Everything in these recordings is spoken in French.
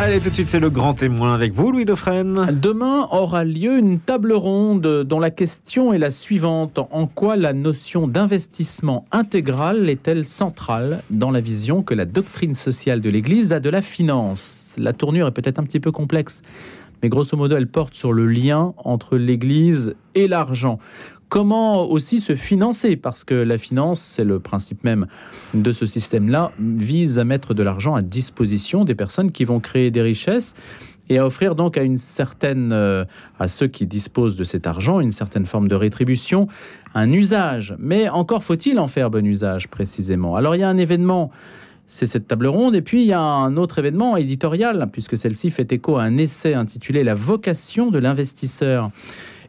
Allez, tout de suite, c'est le grand témoin avec vous, Louis Dauphren. Demain aura lieu une table ronde dont la question est la suivante. En quoi la notion d'investissement intégral est-elle centrale dans la vision que la doctrine sociale de l'Église a de la finance? La tournure est peut-être un petit peu complexe, mais grosso modo, elle porte sur le lien entre l'Église et l'argent comment aussi se financer Parce que la finance, c'est le principe même de ce système-là, vise à mettre de l'argent à disposition des personnes qui vont créer des richesses et à offrir donc à une certaine, euh, à ceux qui disposent de cet argent, une certaine forme de rétribution, un usage. Mais encore faut-il en faire bon usage précisément. Alors il y a un événement, c'est cette table ronde, et puis il y a un autre événement éditorial, puisque celle-ci fait écho à un essai intitulé La vocation de l'investisseur.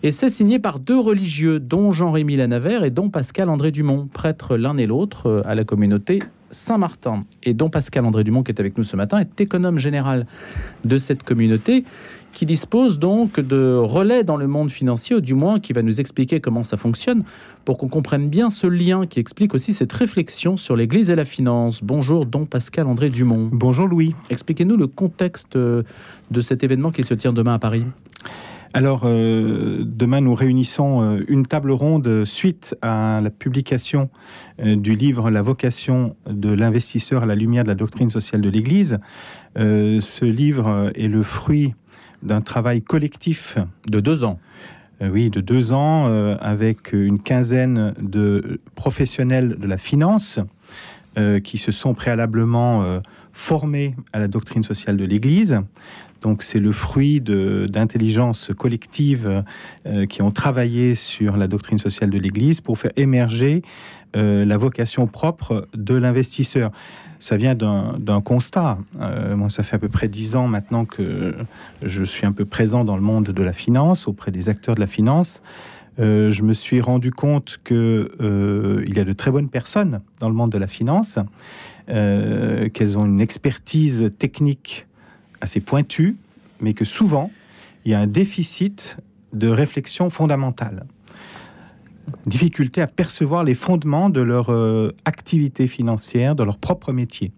Et c'est signé par deux religieux, dont Jean-Rémy Lanavert et dont Pascal André Dumont, prêtres l'un et l'autre euh, à la communauté Saint-Martin. Et dont Pascal André Dumont, qui est avec nous ce matin, est économe général de cette communauté qui dispose donc de relais dans le monde financier, ou du moins qui va nous expliquer comment ça fonctionne, pour qu'on comprenne bien ce lien qui explique aussi cette réflexion sur l'Église et la finance. Bonjour, don Pascal André Dumont. Bonjour Louis. Expliquez-nous le contexte euh, de cet événement qui se tient demain à Paris. Alors, euh, demain, nous réunissons euh, une table ronde suite à la publication euh, du livre La vocation de l'investisseur à la lumière de la doctrine sociale de l'Église. ce livre est le fruit d'un travail collectif. De deux ans oui, de deux ans, avec une quinzaine de professionnels de la finance qui se sont préalablement formés à la doctrine sociale de l'Église. Donc c'est le fruit d'intelligences collectives euh, qui ont travaillé sur la doctrine sociale de l'Église pour faire émerger euh, la vocation propre de l'investisseur. Ça vient d'un constat. Euh, ça fait à peu près dix ans maintenant que je suis un peu présent dans le monde de la finance, auprès des acteurs de la finance. Je me suis rendu compte qu'il y a de très bonnes personnes dans le monde de la finance, qu'elles ont une expertise technique assez pointu, mais que souvent, il y a un déficit de réflexion fondamentale. Difficulté à percevoir les fondements de leur euh, activité financière, de leur propre métier.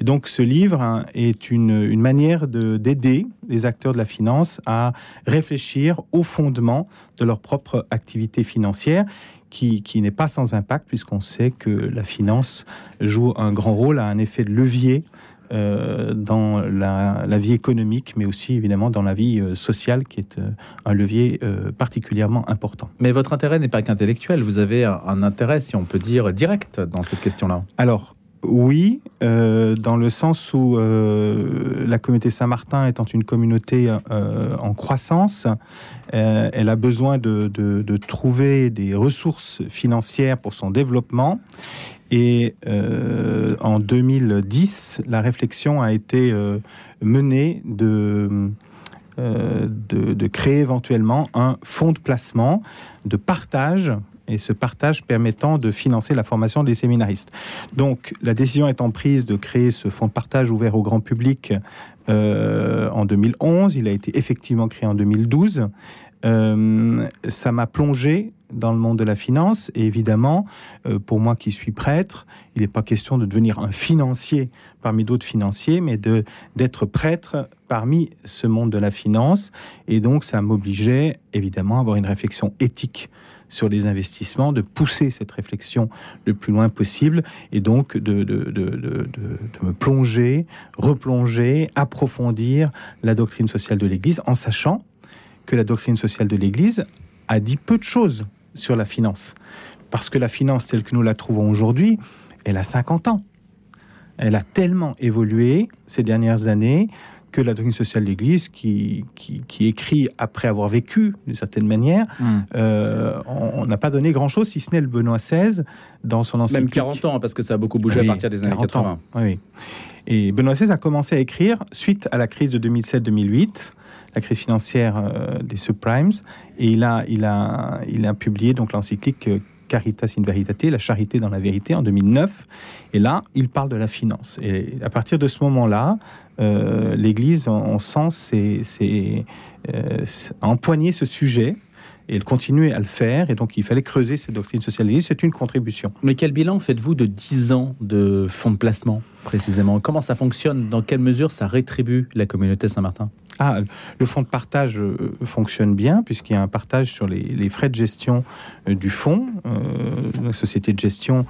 Et donc ce livre hein, est une, une manière d'aider les acteurs de la finance à réfléchir aux fondements de leur propre activité financière qui, qui n'est pas sans impact puisqu'on sait que la finance joue un grand rôle, a un effet de levier euh, dans la, vie économique, mais aussi évidemment dans la vie euh, sociale, qui est euh, un levier particulièrement important. Mais votre intérêt n'est pas qu'intellectuel, vous avez un, intérêt, si on peut dire, direct dans cette question-là. Alors, oui, dans le sens où la communauté Saint-Martin étant une communauté en croissance, elle a besoin de, trouver des ressources financières pour son développement. Et euh, en 2010, la réflexion a été euh, menée euh, de, créer éventuellement un fonds de placement, de partage, et ce partage permettant de financer la formation des séminaristes. Donc la décision étant prise de créer ce fonds de partage ouvert au grand public en 2011, il a été effectivement créé en 2012. ça m'a plongé dans le monde de la finance. Et évidemment, euh, pour moi qui suis prêtre, il n'est pas question de devenir un financier parmi d'autres financiers, mais de d'être prêtre parmi ce monde de la finance. Et donc, ça m'obligeait évidemment à avoir une réflexion éthique sur les investissements, de pousser cette réflexion le plus loin possible, et donc de, me plonger, replonger, approfondir la doctrine sociale de l'Église, en sachant que la doctrine sociale de l'Église a dit peu de choses sur la finance. Parce que la finance telle que nous la trouvons aujourd'hui, elle a 50 ans. Elle a tellement évolué ces dernières années que la doctrine sociale de l'Église, qui, qui, écrit après avoir vécu d'une certaine manière, hmm. euh, on n'a pas donné grand-chose, si ce n'est le Benoît XVI dans son encyclique. Même 40 ans, parce que ça a beaucoup bougé à partir des années 80. oui. Et Benoît XVI a commencé à écrire suite à la crise de 2007-2008 la crise financière euh, des subprimes. Et il a, il a, il a publié donc l'encyclique euh, Caritas in Veritate, la charité dans la vérité, en 2009. Et là, il parle de la finance. Et à partir de ce moment-là, euh, l'Église, on, sent, c'est, c'est, empoigner ce sujet et elle continuait à le faire, et donc il fallait creuser cette doctrine sociale C'est une contribution. Mais quel bilan faites-vous de 10 ans de fonds de placement, précisément? Comment ça fonctionne? Dans quelle mesure ça rétribue la communauté Saint-Martin? Ah, le fonds de partage euh, fonctionne bien puisqu'il y a un partage sur les, frais de gestion euh, du fonds. Euh, la société de gestion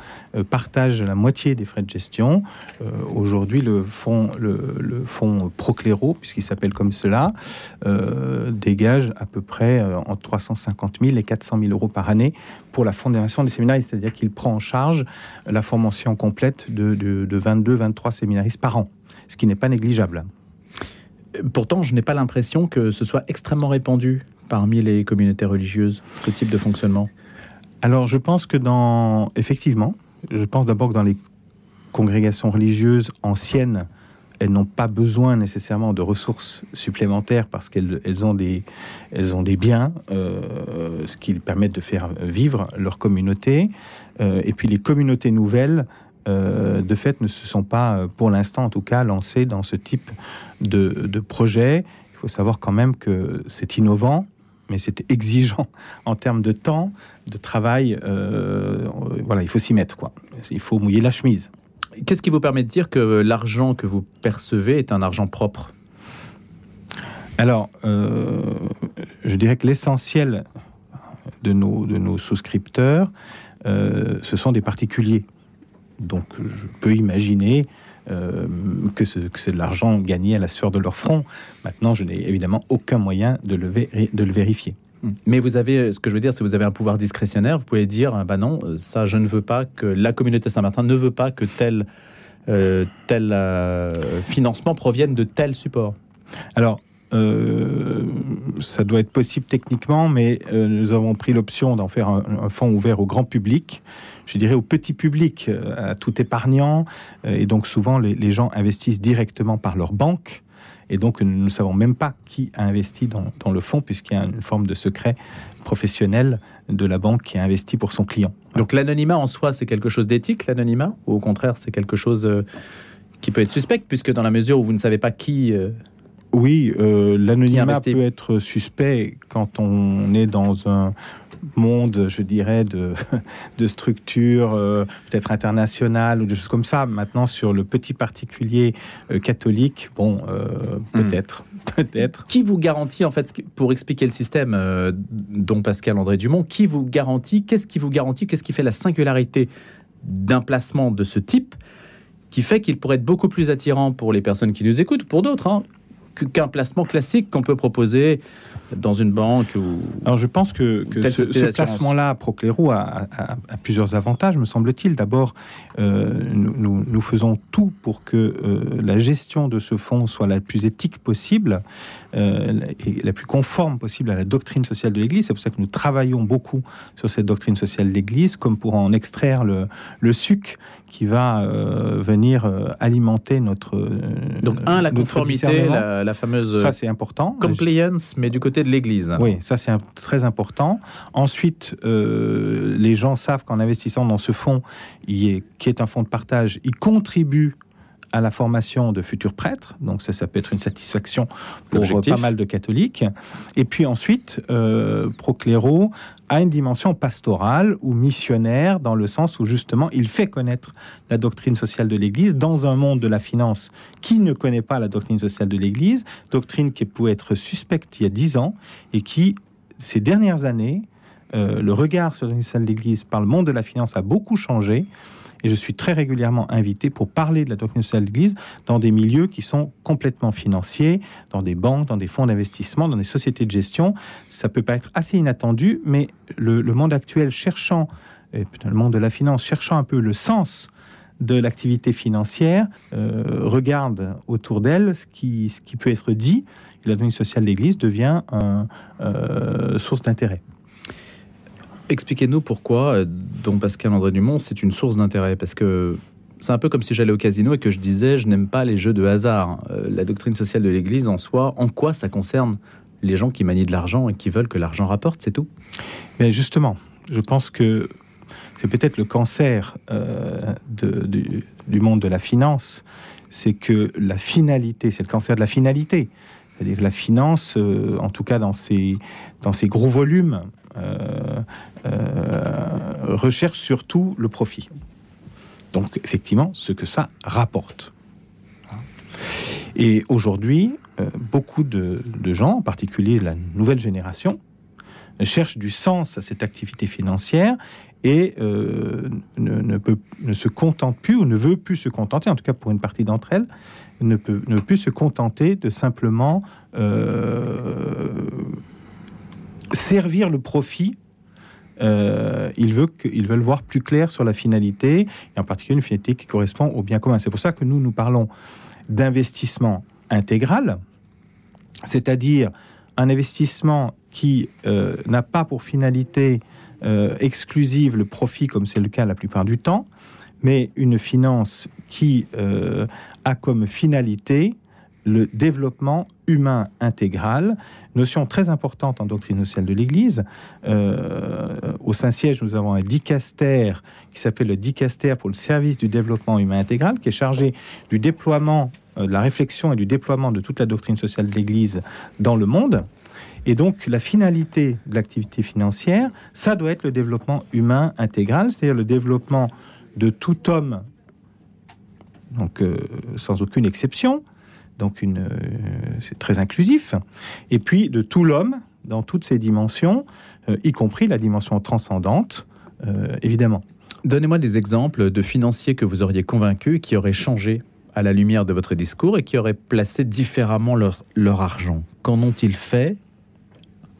partage la moitié des frais de gestion. Aujourd'hui, le fonds, le, Procléro, puisqu'il s'appelle comme cela, dégage à peu près entre 350 000 et 400 000 euros par année pour la fondation des séminaires, c'est-à-dire qu'il prend en charge la formation complète de 22-23 séminaristes par an, ce qui n'est pas négligeable. Pourtant, je n'ai pas l'impression que ce soit extrêmement répandu parmi les communautés religieuses, ce type de fonctionnement. Alors, je pense que dans. Effectivement, je pense d'abord que dans les congrégations religieuses anciennes, elles n'ont pas besoin nécessairement de ressources supplémentaires parce qu'elles elles ont, des, elles ont des biens, euh, ce qui permet de faire vivre leur communauté. Euh, et puis les communautés nouvelles euh, de fait, ne se sont pas, euh, pour l'instant en tout cas, lancés dans ce type de, projet. Il faut savoir quand même que c'est innovant, mais c'est exigeant en termes de temps, de travail. Euh, voilà, il faut s'y mettre, quoi. Il faut mouiller la chemise. Qu'est-ce qui vous permet de dire que l'argent que vous percevez est un argent propre? Alors, je dirais que l'essentiel de nos, de nos souscripteurs, ce sont des particuliers. Donc je peux imaginer euh, que, c'est de l'argent gagné à la sueur de leur front. Maintenant, je n'ai évidemment aucun moyen de le, de le vérifier. Mais vous avez, ce que je veux dire, c'est que vous avez un pouvoir discrétionnaire. Vous pouvez dire, bah non, ça, je ne veux pas que la communauté Saint-Martin ne veut pas que tel, euh, tel euh, financement provienne de tel support. Alors, ça doit être possible techniquement, mais nous avons pris l'option d'en faire un, fonds ouvert au grand public je dirais, au petit public, euh, à tout épargnant. Euh, et donc souvent, les, gens investissent directement par leur banque. Et donc, nous ne savons même pas qui a investi dans, le fonds, puisqu'il y a une forme de secret professionnel de la banque qui a investi pour son client. Donc, l'anonymat en soi, c'est quelque chose d'éthique, l'anonymat Ou au contraire, c'est quelque chose euh, qui peut être suspect, puisque dans la mesure où vous ne savez pas qui. oui, l'anonymat peut être suspect quand on est dans un, monde, je dirais, de, de structures euh, peut-être internationales ou des choses comme ça. Maintenant, sur le petit particulier euh, catholique, bon, euh, hmm. peut-être, peut-être. Qui vous garantit, en fait, pour expliquer le système dont Pascal André Dumont, qui vous garantit, qu'est-ce qui vous garantit, qu'est-ce qui fait la singularité d'un placement de ce type qui fait qu'il pourrait être beaucoup plus attirant pour les personnes qui nous écoutent, pour d'autres, hein, qu'un placement classique qu'on peut proposer dans une banque ou... Alors je pense que, ce, placement-là, Proclero, a, a, plusieurs avantages, me semble-t-il. D'abord, euh, nous, nous, faisons tout pour que euh, la gestion de ce fonds soit la plus éthique possible euh, et la plus conforme possible à la doctrine sociale de l'Église. C'est pour ça que nous travaillons beaucoup sur cette doctrine sociale de l'Église, comme pour en extraire le, le suc qui va venir alimenter notre... Donc un, la conformité, la, la, fameuse... Ça, c'est important. Compliance, mais du côté de l'Église. Oui, ça c'est très important. Ensuite, euh, les gens savent qu'en investissant dans ce fonds, qui est un fonds de partage, ils contribuent à la formation de futurs prêtres. Donc ça, ça peut être une satisfaction pour pas mal de catholiques. Et puis ensuite, euh, Procléro a une dimension pastorale ou missionnaire dans le sens où justement il fait connaître la doctrine sociale de l'Église dans un monde de la finance qui ne connaît pas la doctrine sociale de l'Église, doctrine qui pouvait être suspecte il y a dix ans et qui, ces dernières années, euh, le regard sur la doctrine sociale de l'Église par le monde de la finance a beaucoup changé et je suis très régulièrement invité pour parler de la doctrine sociale de l'Église dans des milieux qui sont complètement financiers, dans des banques, dans des fonds d'investissement, dans des sociétés de gestion. Ça peut pas être assez inattendu, mais le, monde actuel cherchant, et le monde de la finance cherchant un peu le sens de l'activité financière euh, regarde autour d'elle ce qui, peut être dit. Et la doctrine sociale de l'Église devient une euh, source d'intérêt. Expliquez-nous pourquoi, euh, dont Pascal André Dumont, c'est une source d'intérêt. Parce que c'est un peu comme si j'allais au casino et que je disais je n'aime pas les jeux de hasard. Euh, la doctrine sociale de l'Église en soi, en quoi ça concerne les gens qui manient de l'argent et qui veulent que l'argent rapporte, c'est tout Mais justement, je pense que c'est peut-être le cancer euh, du, monde de la finance, c'est que la finalité, c'est le cancer de la finalité. C'est-à-dire que la finance, en tout cas dans dans ses gros volumes, recherche surtout le profit. Donc effectivement, ce que ça rapporte. Et aujourd'hui, beaucoup de, gens, en particulier la nouvelle génération, cherchent du sens à cette activité financière et euh, ne, peut, ne se contente plus ou ne veut plus se contenter, en tout cas pour une partie d'entre elles, ne peut ne plus se contenter de simplement euh, servir le profit. Euh, ils, veulent ils veulent voir plus clair sur la finalité, et en particulier une finalité qui correspond au bien commun. C'est pour ça que nous, nous parlons d'investissement intégral, c'est-à-dire un investissement qui n'a pas pour finalité euh, exclusive le profit, comme c'est le cas la plupart du temps, mais une finance qui euh, a comme finalité le développement humain intégral, notion très importante en doctrine sociale de l'Église. Euh, au Saint-Siège, nous avons un dicaster qui s'appelle le dicaster pour le service du développement humain intégral, qui est chargé du déploiement, de la réflexion et du déploiement de toute la doctrine sociale de l'Église dans le monde. Et donc, la finalité de l'activité financière, ça doit être le développement humain intégral, c'est-à-dire le développement de tout homme, donc euh, sans aucune exception, donc une, euh, c'est très inclusif, et puis de tout l'homme dans toutes ses dimensions, euh, y compris la dimension transcendante, évidemment. Donnez-moi des exemples de financiers que vous auriez convaincus qui auraient changé à la lumière de votre discours et qui auraient placé différemment leur, leur argent. Qu'en ont-ils fait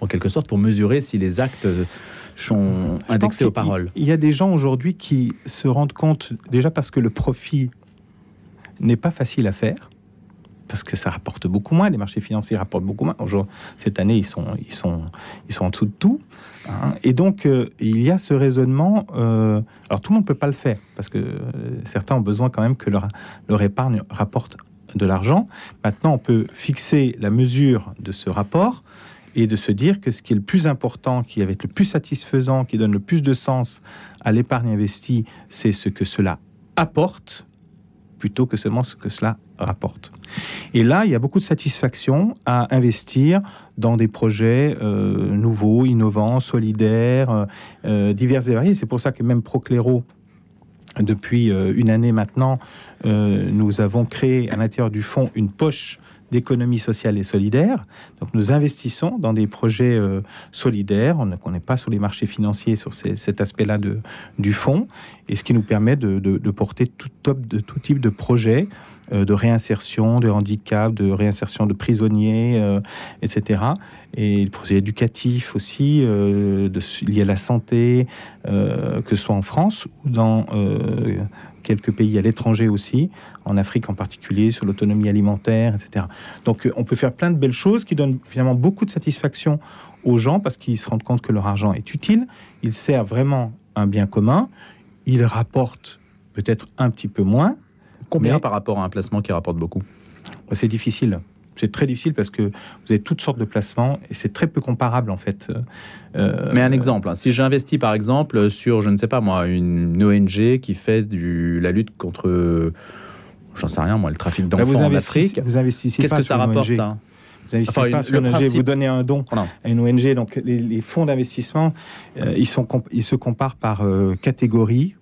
en quelque sorte, pour mesurer si les actes sont indexés aux paroles? Il y a des gens aujourd'hui qui se rendent compte, déjà parce que le profit n'est pas facile à faire, parce que ça rapporte beaucoup moins, les marchés financiers rapportent beaucoup moins. Cette année, ils sont, ils sont, ils sont en dessous de tout. Hein. Et donc, euh, il y a ce raisonnement. Euh, alors, tout le monde ne peut pas le faire, parce que euh, certains ont besoin quand même que leur, leur épargne rapporte de l'argent. Maintenant, on peut fixer la mesure de ce rapport et de se dire que ce qui est le plus important, qui va être le plus satisfaisant, qui donne le plus de sens à l'épargne investie, c'est ce que cela apporte plutôt que seulement ce que cela rapporte. Et là, il y a beaucoup de satisfaction à investir dans des projets euh, nouveaux, innovants, solidaires, euh, euh, divers et variés. C'est pour ça que même Procléro, depuis une année maintenant, nous avons créé à l'intérieur du fonds une poche d'économie sociale et solidaire. Donc nous investissons dans des projets euh, solidaires. On n'est pas sur les marchés financiers sur cet aspect-là du fonds, et ce qui nous permet de, porter tout, type de projets euh, de réinsertion, de handicap, de réinsertion de prisonniers, euh, etc. Et des projets éducatifs aussi, de, liés à la santé, que ce soit en France ou dans quelques pays à l'étranger aussi, en Afrique en particulier, sur l'autonomie alimentaire, etc. Donc euh, on peut faire plein de belles choses qui donnent finalement beaucoup de satisfaction aux gens parce qu'ils se rendent compte que leur argent est utile, il sert vraiment un bien commun, il rapporte peut-être un petit peu moins. Combien par rapport à un placement qui rapporte beaucoup? C'est difficile. C'est très difficile parce que vous avez toutes sortes de placements et c'est très peu comparable en fait. Euh, Mais un exemple, hein. si j'investis par exemple sur, je ne sais pas moi, une ONG qui fait du, la lutte contre, j'en sais rien moi, le trafic d'enfants en Afrique, vous investissez qu'est-ce que ça rapporte ça? Vous investissez pas sur une ONG, vous donnez un don à une ONG. Donc les, fonds d'investissement, euh, ils, sont, ils se comparent par euh, catégorie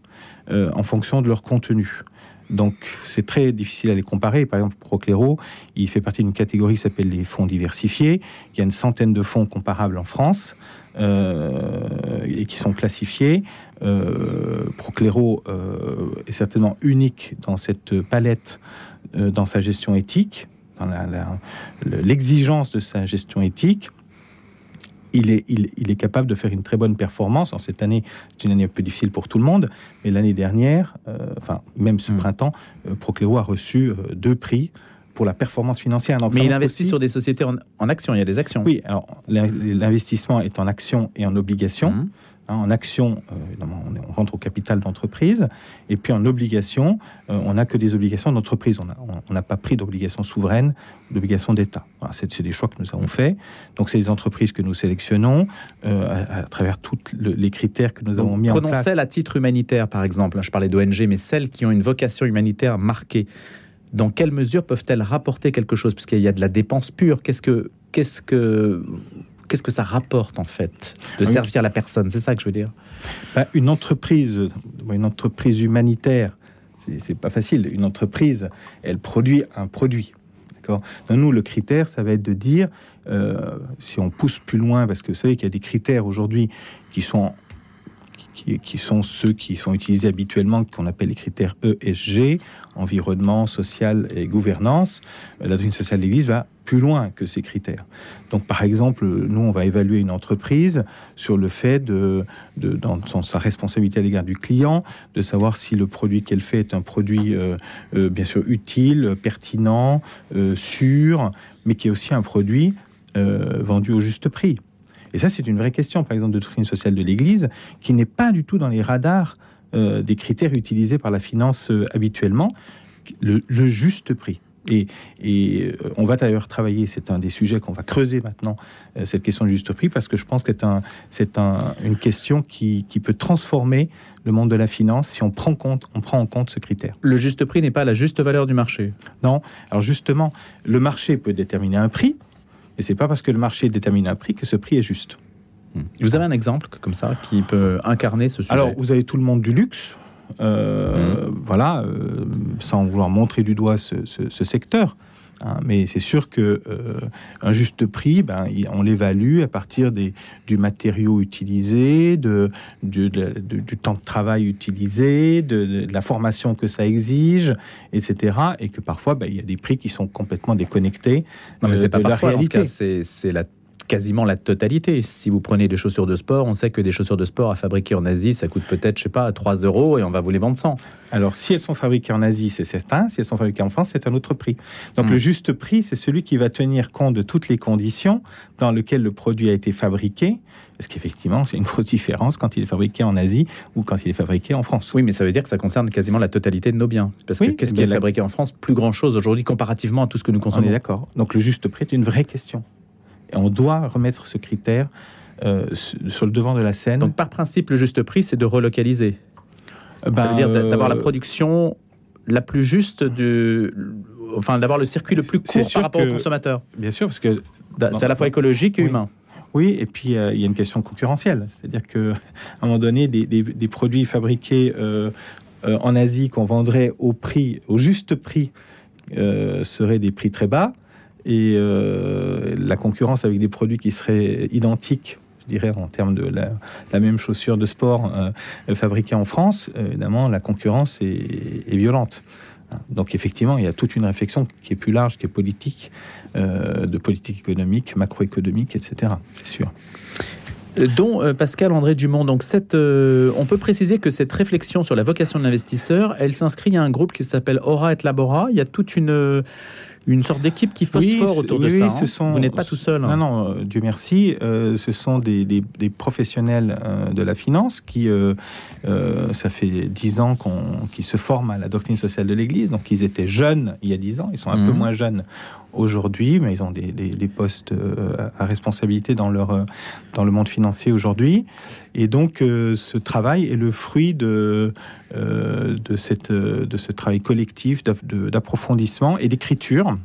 en fonction de leur contenu. Donc c'est très difficile à les comparer. Par exemple, Procléro, il fait partie d'une catégorie qui s'appelle les fonds diversifiés. Il y a une centaine de fonds comparables en France euh, et qui sont classifiés. Euh, Procléro euh, est certainement unique dans cette palette, dans sa gestion éthique, dans l'exigence de sa gestion éthique il est, il, est, capable de faire une très bonne performance. En cette année, c'est une année un peu difficile pour tout le monde, mais l'année dernière, euh, enfin même ce hmm. printemps, euh, Procléo a reçu euh, deux prix pour la performance financière. mais il investit sur des sociétés en, en actions, il y a des actions. Oui, alors l'investissement est en actions et en obligations. Hmm. Hein, en action, euh, on rentre au capital d'entreprise, et puis en obligation, euh, on n'a que des obligations d'entreprise. On n'a pas pris d'obligations souveraines, d'obligations d'État. c'est des choix que nous avons faits. Donc, c'est des entreprises que nous sélectionnons euh, à, travers tous les critères que nous avons mis en place. Prenons celles à titre humanitaire, par exemple. Je parlais d'ONG, mais celles qui ont une vocation humanitaire marquée. Dans quelle mesure peuvent-elles rapporter quelque chose? Puisqu'il y a de la dépense pure. Qu'est-ce que, qu'est-ce que qu'est-ce que ça rapporte en fait de servir la personne? C'est ça que je veux dire. Bah, une entreprise, une entreprise humanitaire, c'est pas facile. Une entreprise, elle produit un produit. Dans nous, le critère, ça va être de dire, euh, si on pousse plus loin, parce que vous savez qu'il y a des critères aujourd'hui qui sont qui, sont ceux qui sont utilisés habituellement, qu'on appelle les critères ESG, environnement, social et gouvernance. La doctrine sociale de l'Église va plus loin que ces critères. Donc, par exemple, nous, on va évaluer une entreprise sur le fait de, dans sa responsabilité à l'égard du client, de savoir si le produit qu'elle fait est un produit, euh, euh, bien sûr, utile, pertinent, euh, sûr, mais qui est aussi un produit vendu au juste prix. Et ça, c'est une vraie question, par exemple, de doctrine sociale de l'Église, qui n'est pas du tout dans les radars des critères utilisés par la finance habituellement, le juste prix. Et, euh, on va d'ailleurs travailler, c'est un des sujets qu'on va creuser maintenant, euh, cette question du juste prix, parce que je pense que c'est une question qui, peut transformer le monde de la finance si on prend, compte, on prend en compte ce critère. Le juste prix n'est pas la juste valeur du marché Non. Alors justement, le marché peut déterminer un prix, mais c'est pas parce que le marché détermine un prix que ce prix est juste. Vous avez un exemple comme ça qui peut incarner ce sujet? Alors, vous avez tout le monde du luxe. Euh, mmh. Voilà, euh, sans vouloir montrer du doigt ce, secteur. Hein, mais c'est sûr que euh, un juste prix, ben, on l'évalue à partir des, du matériau utilisé, de, du temps de travail utilisé, de, la formation que ça exige, etc. Et que parfois, ben, il y a des prix qui sont complètement déconnectés non, mais c'est pas la réalité. C'est la quasiment la totalité. Si vous prenez des chaussures de sport, on sait que des chaussures de sport à fabriquer en Asie, ça coûte peut-être, je sais pas, 3 euros et on va vous les vendre 100. Alors, si elles sont fabriquées en Asie, c'est certain. Si elles sont fabriquées en France, c'est un autre prix. Donc, le hmm. juste prix, c'est celui qui va tenir compte de toutes les conditions dans lesquelles le produit a été fabriqué. Parce qu'effectivement, c'est une grosse différence quand il est fabriqué en Asie ou quand il est fabriqué en France. Oui, mais ça veut dire que ça concerne quasiment la totalité de nos biens. Parce que qu'est-ce qui est fabriqué en France Plus grand-chose aujourd'hui comparativement à tout ce que nous consommons? On est d'accord. Donc, le juste prix est une vraie question. Et on doit remettre ce critère euh, sur le devant de la scène. Donc par principe, le juste prix, c'est de relocaliser. ça veut dire ben, d'avoir la euh, production la plus juste du... Enfin, d'avoir le circuit le plus court par rapport au consommateur. Bien sûr, parce que... C'est à la fois écologique et humain. Oui, et puis euh, il y a une question concurrentielle. C'est-à-dire qu'à un moment donné, des, produits fabriqués en Asie qu'on vendrait au prix, au juste prix, seraient des prix très bas et euh, la concurrence avec des produits qui seraient identiques je dirais, en termes de la, même chaussure de sport euh, fabriquée en France, euh, évidemment, la concurrence est, violente. Donc effectivement, il y a toute une réflexion qui est plus large, qui est politique, de politique économique, macroéconomique, etc. C'est sûr. Dont Pascal André Dumont. Donc cette, on peut préciser que cette réflexion sur la vocation de l'investisseur, elle s'inscrit à un groupe qui s'appelle Aura et Labora. Il y a toute une une sorte d'équipe qui phosphore autour de ça. Ce hein. Vous n'êtes pas tout seul. Hein. Non, non, euh, Dieu merci. Euh, ce sont des, des, professionnels euh, de la finance qui, ça fait dix ans qu'ils se forment à la doctrine sociale de l'Église. Donc, ils étaient jeunes il y a dix ans. Ils sont un peu mhm. moins jeunes aujourd'hui, mais ils ont des, postes à responsabilité dans, leur, dans le monde financier aujourd'hui. Et donc, ce travail est le fruit de, de, cette, de ce travail collectif d'approfondissement et d'écriture.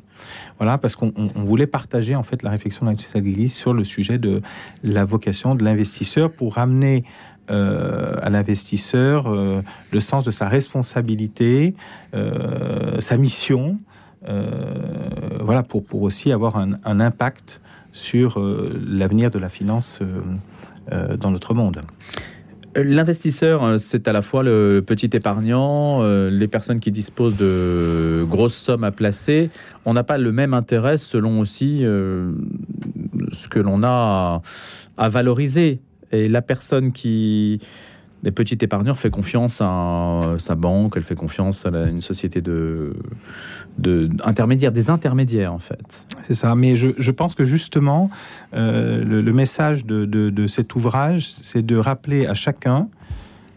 Voilà, parce qu'on voulait partager en fait la réflexion de l'Église sur le sujet de la vocation de l'investisseur pour ramener euh, à l'investisseur euh, le sens de sa responsabilité, euh, sa mission, voilà, pour, pour aussi avoir un, un impact sur l'avenir de la finance dans notre monde. L'investisseur, euh, c'est à la fois le petit épargnant, euh, les personnes qui disposent de grosses sommes à placer. On n'a pas le même intérêt selon aussi euh, ce que l'on a à, valoriser. Et la personne qui les petits épargneurs fait confiance à sa banque, elle fait confiance à une société de, de des intermédiaires en fait. C'est ça, mais je, pense que justement, euh, le, message de, cet ouvrage, c'est de rappeler à chacun,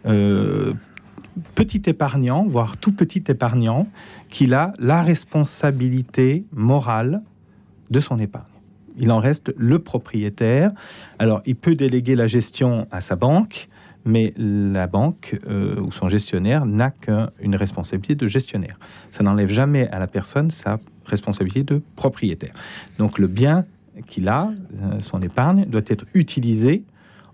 euh, petit épargnant, voire tout petit épargnant, qu'il a la responsabilité morale de son épargne. Il en reste le propriétaire. Alors, il peut déléguer la gestion à sa banque, mais la banque euh, ou son gestionnaire n'a qu'une responsabilité de gestionnaire. Ça n'enlève jamais à la personne sa responsabilité de propriétaire. Donc le bien qu'il a, euh, son épargne, doit être utilisée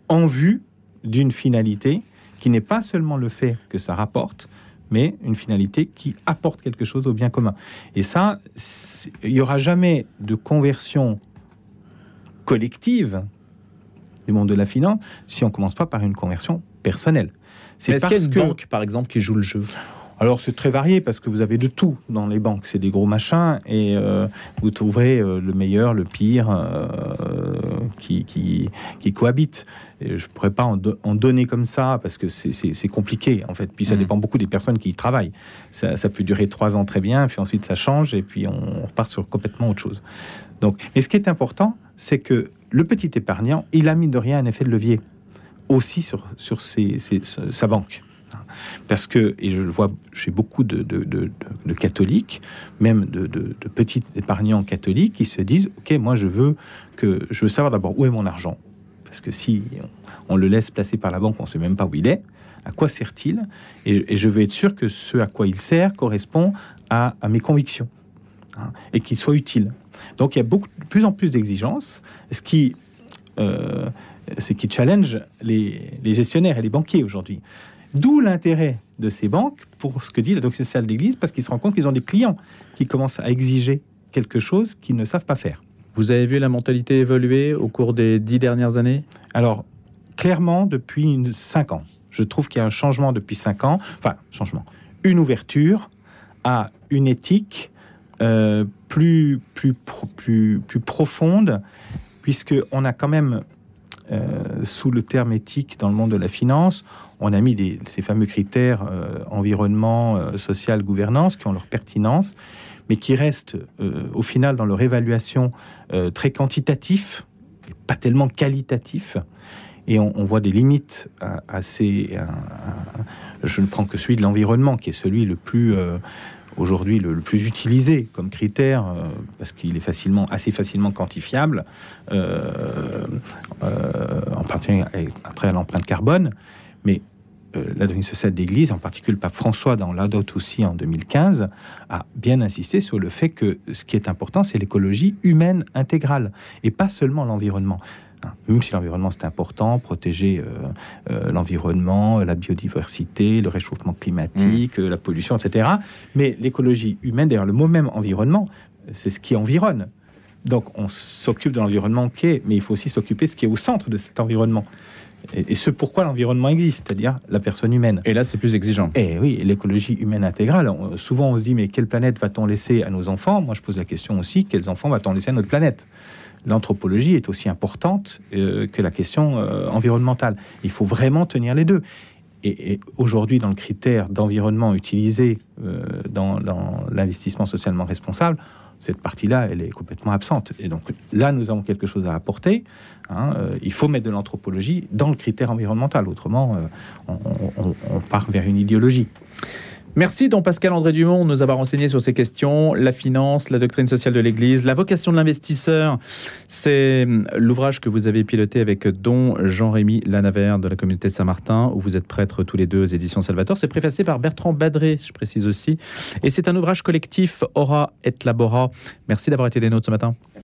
en vue d'une finalité qui n'est pas seulement le fait que ça rapporte, mais une finalité qui apporte quelque chose au bien commun. Et ça, il n'y aura jamais de conversion collective du monde de la finance si on commence pas par une conversion personnelle. C'est parce qu'il y a une banque, par exemple, qui joue le jeu? Alors c'est très varié parce que vous avez de tout dans les banques. C'est des gros machins et euh, vous trouverez euh, le meilleur, le pire euh, qui, qui, qui, cohabitent. Et je ne pourrais pas en, donner comme ça parce que c'est compliqué en fait. Puis ça mmh. dépend beaucoup des personnes qui y travaillent. Ça, ça, peut durer trois ans très bien, puis ensuite ça change et puis on repart sur complètement autre chose. Donc, mais ce qui est important, c'est que le petit épargnant, il a mis de rien un effet de levier aussi sur, sa banque. Parce que, et je le vois chez beaucoup de, catholiques, même de, petits épargnants catholiques, qui se disent Ok, moi je veux, que, je veux savoir d'abord où est mon argent. Parce que si on, le laisse placer par la banque, on ne sait même pas où il est. À quoi sert-il? Et, je veux être sûr que ce à quoi il sert correspond à, mes convictions hein, et qu'il soit utile. Donc il y a beaucoup, de plus en plus d'exigences, ce qui, euh, ce qui challenge les, les gestionnaires et les banquiers aujourd'hui. D'où l'intérêt de ces banques pour ce que dit la doctrine sociale de l'Église, parce qu'ils se rendent compte qu'ils ont des clients qui commencent à exiger quelque chose qu'ils ne savent pas faire. Vous avez vu la mentalité évoluer au cours des dix dernières années? Alors, clairement, depuis cinq ans. Je trouve qu'il y a un changement depuis cinq ans. Enfin, changement. Une ouverture à une éthique euh, plus, plus, plus, plus profonde, puisqu'on a quand même, euh, sous le terme éthique dans le monde de la finance, on a mis ces fameux critères euh, environnement, social, gouvernance qui ont leur pertinence, mais qui restent au final dans leur évaluation très quantitatifs, pas tellement qualitatifs. Et on, voit des limites ces. je ne prends que celui de l'environnement, qui est celui le plus aujourd'hui le, plus utilisé comme critère parce qu'il est facilement, assez facilement quantifiable, en particulier après l'empreinte carbone. Mais euh, la doctrine sociale d'Église, en particulier le pape François dans l'Adot aussi en 2015, a bien insisté sur le fait que ce qui est important, c'est l'écologie humaine intégrale et pas seulement l'environnement. Hein, même si l'environnement c'est important, protéger euh, euh, l'environnement, la biodiversité, le réchauffement climatique, mmh. la pollution, etc. Mais l'écologie humaine, d'ailleurs le mot même environnement, c'est ce qui environne. Donc on s'occupe de l'environnement qui mais il faut aussi s'occuper de ce qui est au centre de cet environnement et, ce pourquoi l'environnement existe, c'est-à-dire la personne humaine. Et là, c'est plus exigeant. Et oui, l'écologie humaine intégrale. souvent, on se dit, mais quelle planète va-t-on laisser à nos enfants? Moi, je pose la question aussi, quels enfants va-t-on laisser à notre planète? L'anthropologie est aussi importante euh, que la question euh, environnementale. Il faut vraiment tenir les deux. Et, aujourd'hui, dans le critère d'environnement utilisé euh, dans l'investissement socialement responsable, cette partie-là, elle est complètement absente. Et donc là, nous avons quelque chose à apporter. Hein. Il faut mettre de l'anthropologie dans le critère environnemental. Autrement, on, part vers une idéologie. Merci, don Pascal André Dumont, de nous avoir renseigné sur ces questions. La finance, la doctrine sociale de l'Église, la vocation de l'investisseur. C'est hum, l'ouvrage que vous avez piloté avec don Jean-Rémy Lanavert de la communauté Saint-Martin, où vous êtes prêtre tous les deux aux éditions Salvator. C'est préfacé par Bertrand Badré, je précise aussi. Et c'est un ouvrage collectif, Aura et Labora. Merci d'avoir été des nôtres ce matin.